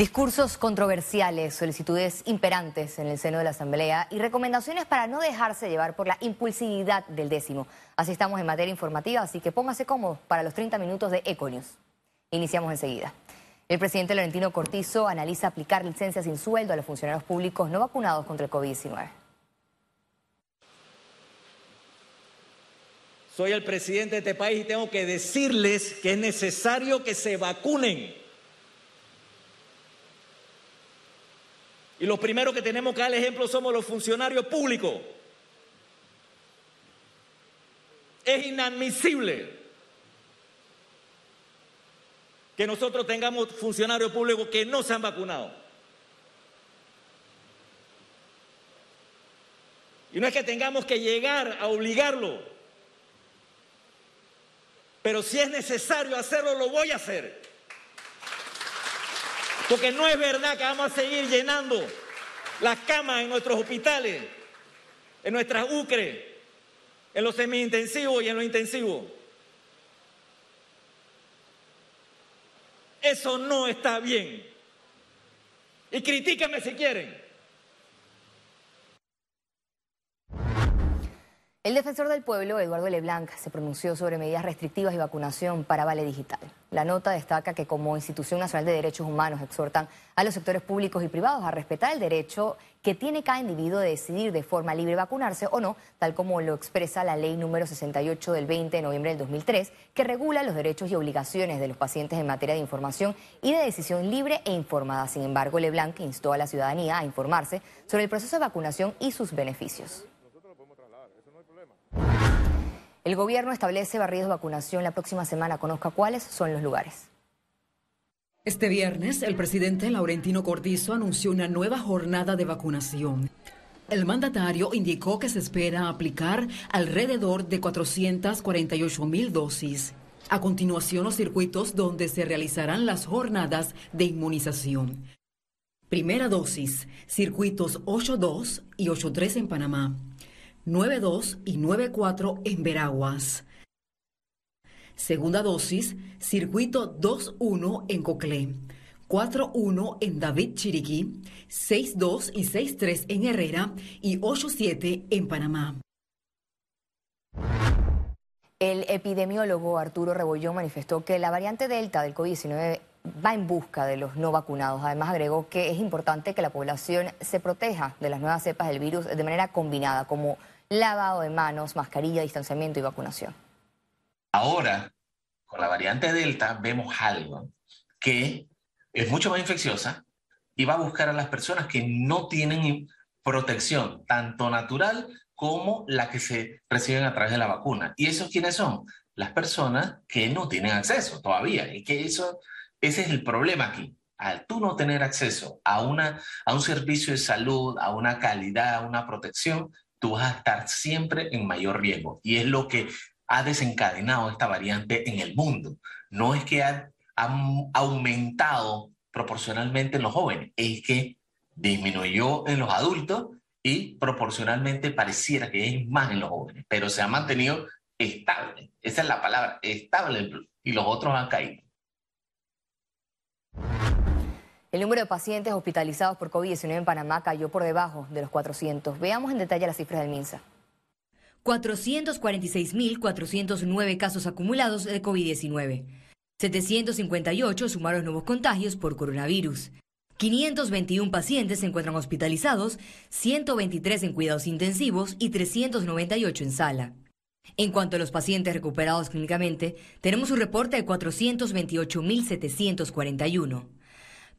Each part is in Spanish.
Discursos controversiales, solicitudes imperantes en el seno de la Asamblea y recomendaciones para no dejarse llevar por la impulsividad del décimo. Así estamos en materia informativa, así que póngase cómodo para los 30 minutos de Econius. Iniciamos enseguida. El presidente Laurentino Cortizo analiza aplicar licencias sin sueldo a los funcionarios públicos no vacunados contra el COVID-19. Soy el presidente de este país y tengo que decirles que es necesario que se vacunen. Y los primeros que tenemos que dar ejemplo somos los funcionarios públicos. Es inadmisible que nosotros tengamos funcionarios públicos que no se han vacunado. Y no es que tengamos que llegar a obligarlo, pero si es necesario hacerlo, lo voy a hacer. Porque no es verdad que vamos a seguir llenando las camas en nuestros hospitales, en nuestras UCRE, en los semi-intensivos y en los intensivos. Eso no está bien. Y critíquenme si quieren. El defensor del pueblo, Eduardo Leblanc, se pronunció sobre medidas restrictivas y vacunación para Vale Digital. La nota destaca que como Institución Nacional de Derechos Humanos exhortan a los sectores públicos y privados a respetar el derecho que tiene cada individuo de decidir de forma libre vacunarse o no, tal como lo expresa la ley número 68 del 20 de noviembre del 2003, que regula los derechos y obligaciones de los pacientes en materia de información y de decisión libre e informada. Sin embargo, Leblanc instó a la ciudadanía a informarse sobre el proceso de vacunación y sus beneficios. El gobierno establece barridos de vacunación la próxima semana. Conozca cuáles son los lugares. Este viernes, el presidente Laurentino Cortizo anunció una nueva jornada de vacunación. El mandatario indicó que se espera aplicar alrededor de 448 mil dosis. A continuación, los circuitos donde se realizarán las jornadas de inmunización. Primera dosis, circuitos 8.2 y 8.3 en Panamá. 9.2 y 9.4 en Veraguas. Segunda dosis, circuito 2.1 en Coclé, 4.1 en David Chiriquí, 6.2 y 6.3 en Herrera y 8.7 en Panamá. El epidemiólogo Arturo Rebollón manifestó que la variante Delta del COVID-19 va en busca de los no vacunados. Además agregó que es importante que la población se proteja de las nuevas cepas del virus de manera combinada, como lavado de manos, mascarilla, distanciamiento y vacunación. Ahora, con la variante Delta, vemos algo que es mucho más infecciosa y va a buscar a las personas que no tienen protección, tanto natural como la que se reciben a través de la vacuna. ¿Y esos quiénes son? Las personas que no tienen acceso todavía. Y que eso, ese es el problema aquí. Al tú no tener acceso a, una, a un servicio de salud, a una calidad, a una protección, tú vas a estar siempre en mayor riesgo. Y es lo que ha desencadenado esta variante en el mundo. No es que ha, aumentado proporcionalmente en los jóvenes, es que disminuyó en los adultos y proporcionalmente pareciera que es más en los jóvenes, pero se ha mantenido estable. Esa es la palabra, estable, y los otros han caído. El número de pacientes hospitalizados por COVID-19 en Panamá cayó por debajo de los 400. Veamos en detalle las cifras del MINSA. 446.409 casos acumulados de COVID-19. 758 sumaron nuevos contagios por coronavirus. 521 pacientes se encuentran hospitalizados, 123 en cuidados intensivos y 398 en sala. En cuanto a los pacientes recuperados clínicamente, tenemos un reporte de 428.741.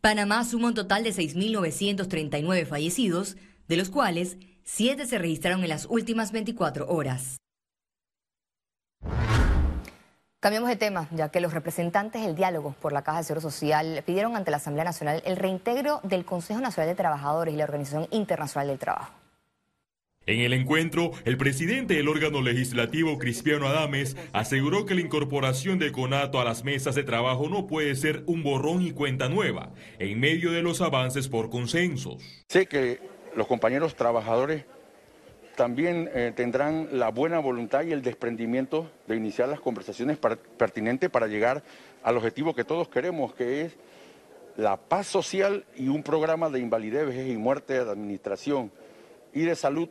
Panamá suma un total de 6.939 fallecidos, de los cuales 7 se registraron en las últimas 24 horas. Cambiamos de tema, ya que los representantes del diálogo por la Caja de Seguro Social pidieron ante la Asamblea Nacional el reintegro del Consejo Nacional de Trabajadores y la Organización Internacional del Trabajo. En el encuentro, el presidente del órgano legislativo, Cristiano Adames, aseguró que la incorporación de CONATO a las mesas de trabajo no puede ser un borrón y cuenta nueva, en medio de los avances por consensos. Sé que los compañeros trabajadores también eh, tendrán la buena voluntad y el desprendimiento de iniciar las conversaciones pertinentes para llegar al objetivo que todos queremos, que es la paz social y un programa de invalidez, vejez y muerte de administración y de salud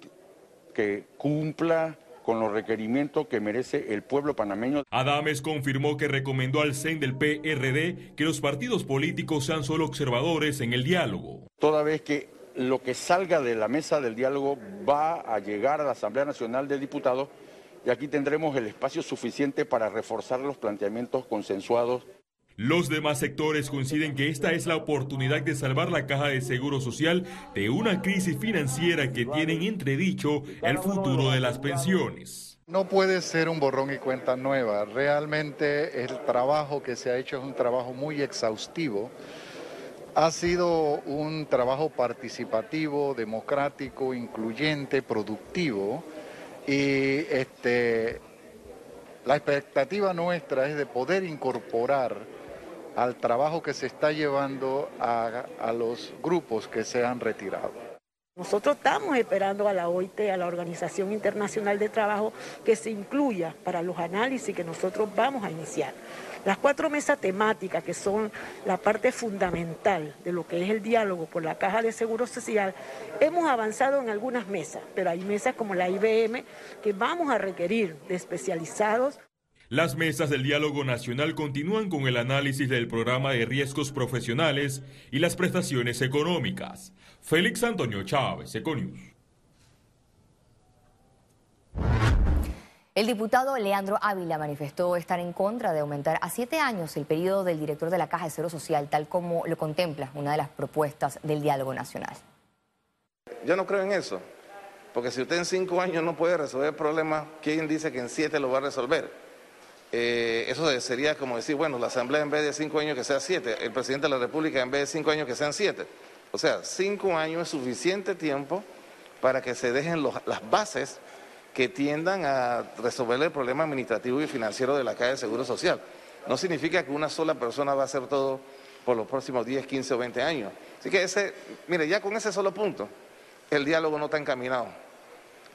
que cumpla con los requerimientos que merece el pueblo panameño. Adames confirmó que recomendó al CEN del PRD que los partidos políticos sean solo observadores en el diálogo. Toda vez que lo que salga de la mesa del diálogo va a llegar a la Asamblea Nacional de Diputados y aquí tendremos el espacio suficiente para reforzar los planteamientos consensuados. Los demás sectores coinciden que esta es la oportunidad de salvar la caja de seguro social de una crisis financiera que tiene en entredicho el futuro de las pensiones. No puede ser un borrón y cuenta nueva. Realmente el trabajo que se ha hecho es un trabajo muy exhaustivo. Ha sido un trabajo participativo, democrático, incluyente, productivo y este, la expectativa nuestra es de poder incorporar al trabajo que se está llevando a, a los grupos que se han retirado. Nosotros estamos esperando a la OIT, a la Organización Internacional de Trabajo, que se incluya para los análisis que nosotros vamos a iniciar. Las cuatro mesas temáticas, que son la parte fundamental de lo que es el diálogo por la Caja de Seguro Social, hemos avanzado en algunas mesas, pero hay mesas como la IBM que vamos a requerir de especializados. Las mesas del diálogo nacional continúan con el análisis del programa de riesgos profesionales y las prestaciones económicas. Félix Antonio Chávez, Econius. El diputado Leandro Ávila manifestó estar en contra de aumentar a siete años el periodo del director de la Caja de Seguro Social, tal como lo contempla una de las propuestas del diálogo nacional. Yo no creo en eso, porque si usted en cinco años no puede resolver el problema, ¿quién dice que en siete lo va a resolver? Eh, eso sería como decir, bueno, la Asamblea en vez de cinco años que sea siete, el presidente de la República en vez de cinco años que sean siete. O sea, cinco años es suficiente tiempo para que se dejen las bases que tiendan a resolver el problema administrativo y financiero de la Caja de Seguro Social. No significa que una sola persona va a hacer todo por los próximos 10, 15 o 20 años. Así que ese, mire, ya con ese solo punto, el diálogo no está encaminado,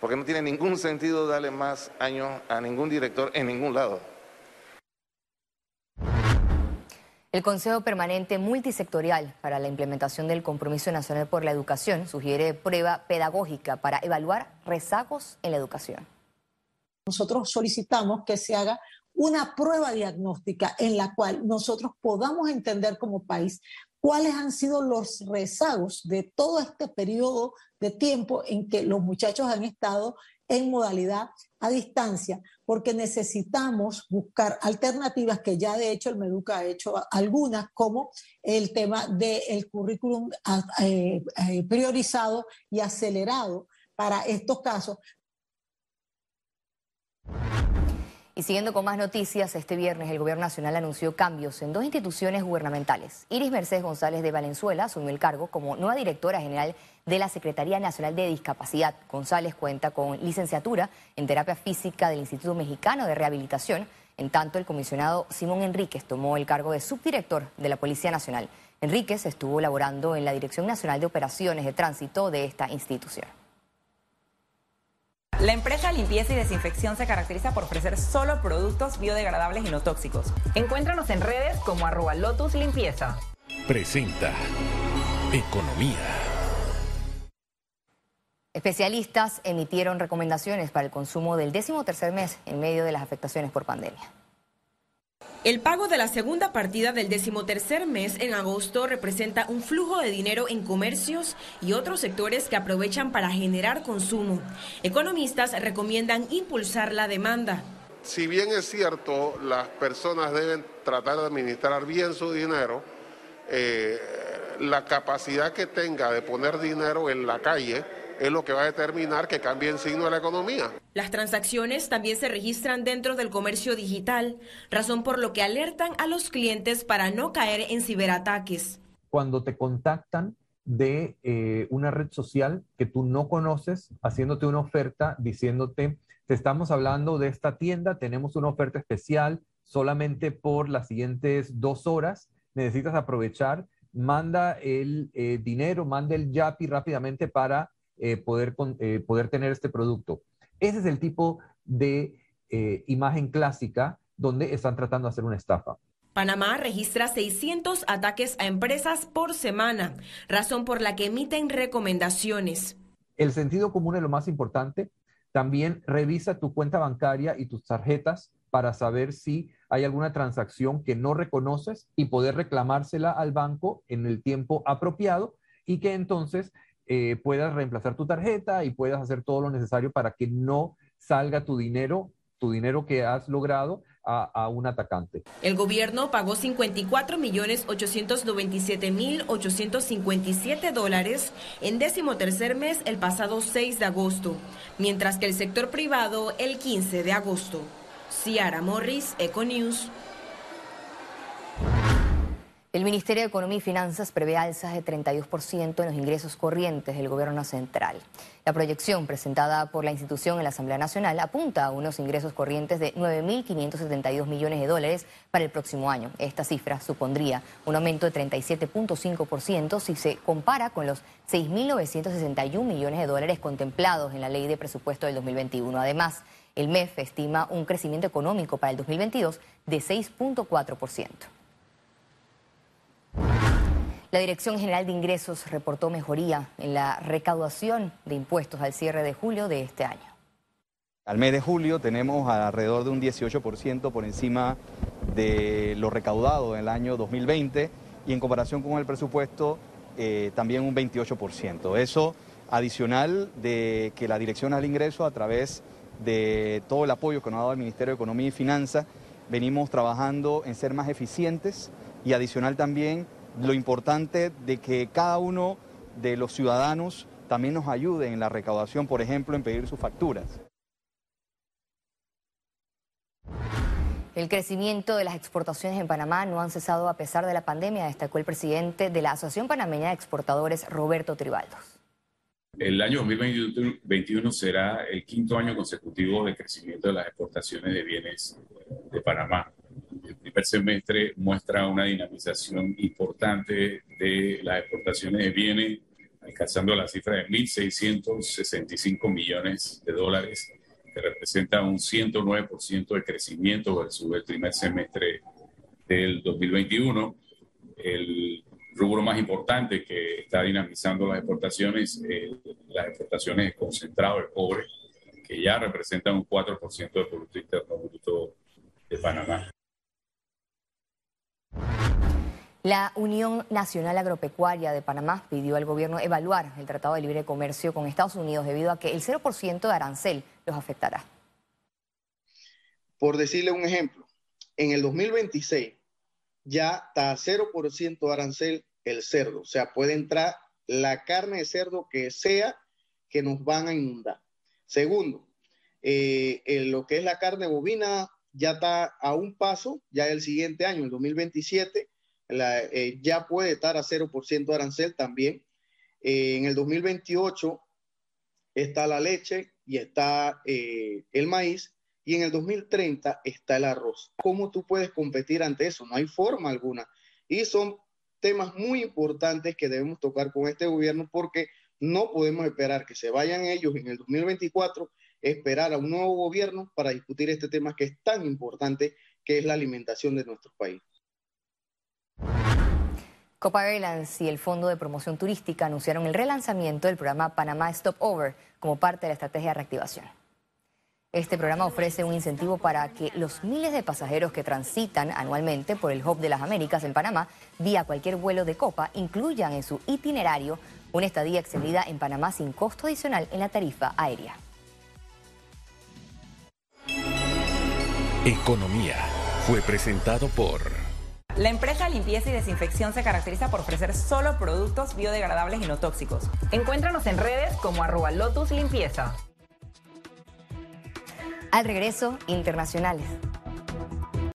porque no tiene ningún sentido darle más años a ningún director en ningún lado. El Consejo Permanente Multisectorial para la Implementación del Compromiso Nacional por la Educación sugiere prueba pedagógica para evaluar rezagos en la educación. Nosotros solicitamos que se haga una prueba diagnóstica en la cual nosotros podamos entender como país cuáles han sido los rezagos de todo este periodo de tiempo en que los muchachos han estado en modalidad a distancia, porque necesitamos buscar alternativas que ya de hecho el Meduca ha hecho algunas, como el tema del currículum ah, eh, eh, priorizado y acelerado para estos casos. Y siguiendo con más noticias, este viernes el Gobierno Nacional anunció cambios en dos instituciones gubernamentales. Iris Mercedes González de Valenzuela asumió el cargo como nueva directora general de la Secretaría Nacional de Discapacidad. González cuenta con licenciatura en terapia física del Instituto Mexicano de Rehabilitación. En tanto, el comisionado Simón Enríquez tomó el cargo de subdirector de la Policía Nacional. Enríquez estuvo laborando en la Dirección Nacional de Operaciones de Tránsito de esta institución. La empresa Limpieza y Desinfección se caracteriza por ofrecer solo productos biodegradables y no tóxicos. Encuéntranos en redes como arroba Lotus Limpieza. Presenta Economía. Especialistas emitieron recomendaciones para el consumo del décimo tercer mes en medio de las afectaciones por pandemia. El pago de la segunda partida del decimotercer mes en agosto representa un flujo de dinero en comercios y otros sectores que aprovechan para generar consumo. Economistas recomiendan impulsar la demanda. Si bien es cierto, las personas deben tratar de administrar bien su dinero, eh, la capacidad que tenga de poner dinero en la calle es lo que va a determinar que cambie el signo de la economía. Las transacciones también se registran dentro del comercio digital, razón por lo que alertan a los clientes para no caer en ciberataques. Cuando te contactan de eh, una red social que tú no conoces, haciéndote una oferta, diciéndote, te estamos hablando de esta tienda, tenemos una oferta especial solamente por las siguientes dos horas, necesitas aprovechar, manda el eh, dinero, manda el YAPI rápidamente para eh, poder, eh, poder tener este producto. Ese es el tipo de eh, imagen clásica donde están tratando de hacer una estafa. Panamá registra 600 ataques a empresas por semana, razón por la que emiten recomendaciones. El sentido común es lo más importante. También revisa tu cuenta bancaria y tus tarjetas para saber si hay alguna transacción que no reconoces y poder reclamársela al banco en el tiempo apropiado y que entonces eh, puedas reemplazar tu tarjeta y puedas hacer todo lo necesario para que no salga tu dinero, tu dinero que has logrado a, un atacante. El gobierno pagó 54 millones 897 mil 857 dólares en décimo tercer mes el pasado 6 de agosto, mientras que el sector privado el 15 de agosto. Ciara Morris, Econews. El Ministerio de Economía y Finanzas prevé alzas de 32% en los ingresos corrientes del gobierno central. La proyección presentada por la institución en la Asamblea Nacional apunta a unos ingresos corrientes de 9.572 millones de dólares para el próximo año. Esta cifra supondría un aumento de 37.5% si se compara con los 6.961 millones de dólares contemplados en la ley de presupuesto del 2021. Además, el MEF estima un crecimiento económico para el 2022 de 6.4%. La Dirección General de Ingresos reportó mejoría en la recaudación de impuestos al cierre de julio de este año. Al mes de julio tenemos alrededor de un 18% por encima de lo recaudado en el año 2020 y en comparación con el presupuesto eh, también un 28%. Eso adicional de que la Dirección al Ingreso a través de todo el apoyo que nos ha dado el Ministerio de Economía y Finanzas venimos trabajando en ser más eficientes y adicional también lo importante de que cada uno de los ciudadanos también nos ayude en la recaudación, por ejemplo, en pedir sus facturas. El crecimiento de las exportaciones en Panamá no han cesado a pesar de la pandemia, destacó el presidente de la Asociación Panameña de Exportadores, Roberto Tribaldos. El año 2021 será el quinto año consecutivo de crecimiento de las exportaciones de bienes de Panamá primer semestre muestra una dinamización importante de las exportaciones de bienes, alcanzando la cifra de 1.665 millones de dólares, que representa un 109% de crecimiento versus el primer semestre del 2021. El rubro más importante que está dinamizando las exportaciones, eh, las exportaciones concentradas de cobre, que ya representan un 4% del Producto Interno Bruto de Panamá. La Unión Nacional Agropecuaria de Panamá pidió al gobierno evaluar el Tratado de Libre Comercio con Estados Unidos debido a que el 0% de arancel los afectará. Por decirle un ejemplo, en el 2026 ya está a 0% de arancel el cerdo, o sea, puede entrar la carne de cerdo que sea que nos van a inundar. Segundo, eh, lo que es la carne bovina ya está a un paso, ya el siguiente año, el 2027 eh, ya puede estar a 0% de arancel también. Eh, en el 2028 está la leche y está eh, el maíz y en el 2030 está el arroz. ¿Cómo tú puedes competir ante eso? No hay forma alguna. Y son temas muy importantes que debemos tocar con este gobierno porque no podemos esperar que se vayan ellos en el 2024, esperar a un nuevo gobierno para discutir este tema que es tan importante, que es la alimentación de nuestro país. Copa Airlines y el Fondo de Promoción Turística anunciaron el relanzamiento del programa Panamá Stop Over como parte de la estrategia de reactivación. Este programa ofrece un incentivo para que los miles de pasajeros que transitan anualmente por el Hub de las Américas en Panamá vía cualquier vuelo de Copa incluyan en su itinerario una estadía extendida en Panamá sin costo adicional en la tarifa aérea. Economía fue presentado por... La empresa Limpieza y Desinfección se caracteriza por ofrecer solo productos biodegradables y no tóxicos. Encuéntranos en redes como arroba Lotus Limpieza. Al regreso, internacionales.